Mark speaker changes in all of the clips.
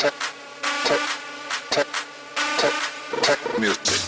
Speaker 1: tech, tech, music.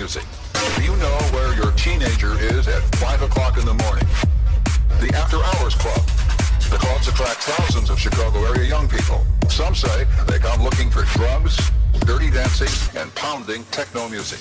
Speaker 1: music. You know where your teenager is at 5 o'clock in the morning. The After Hours Club. The clubs attract thousands of Chicago area young people. Some say they come looking for drugs, dirty dancing, and pounding techno music.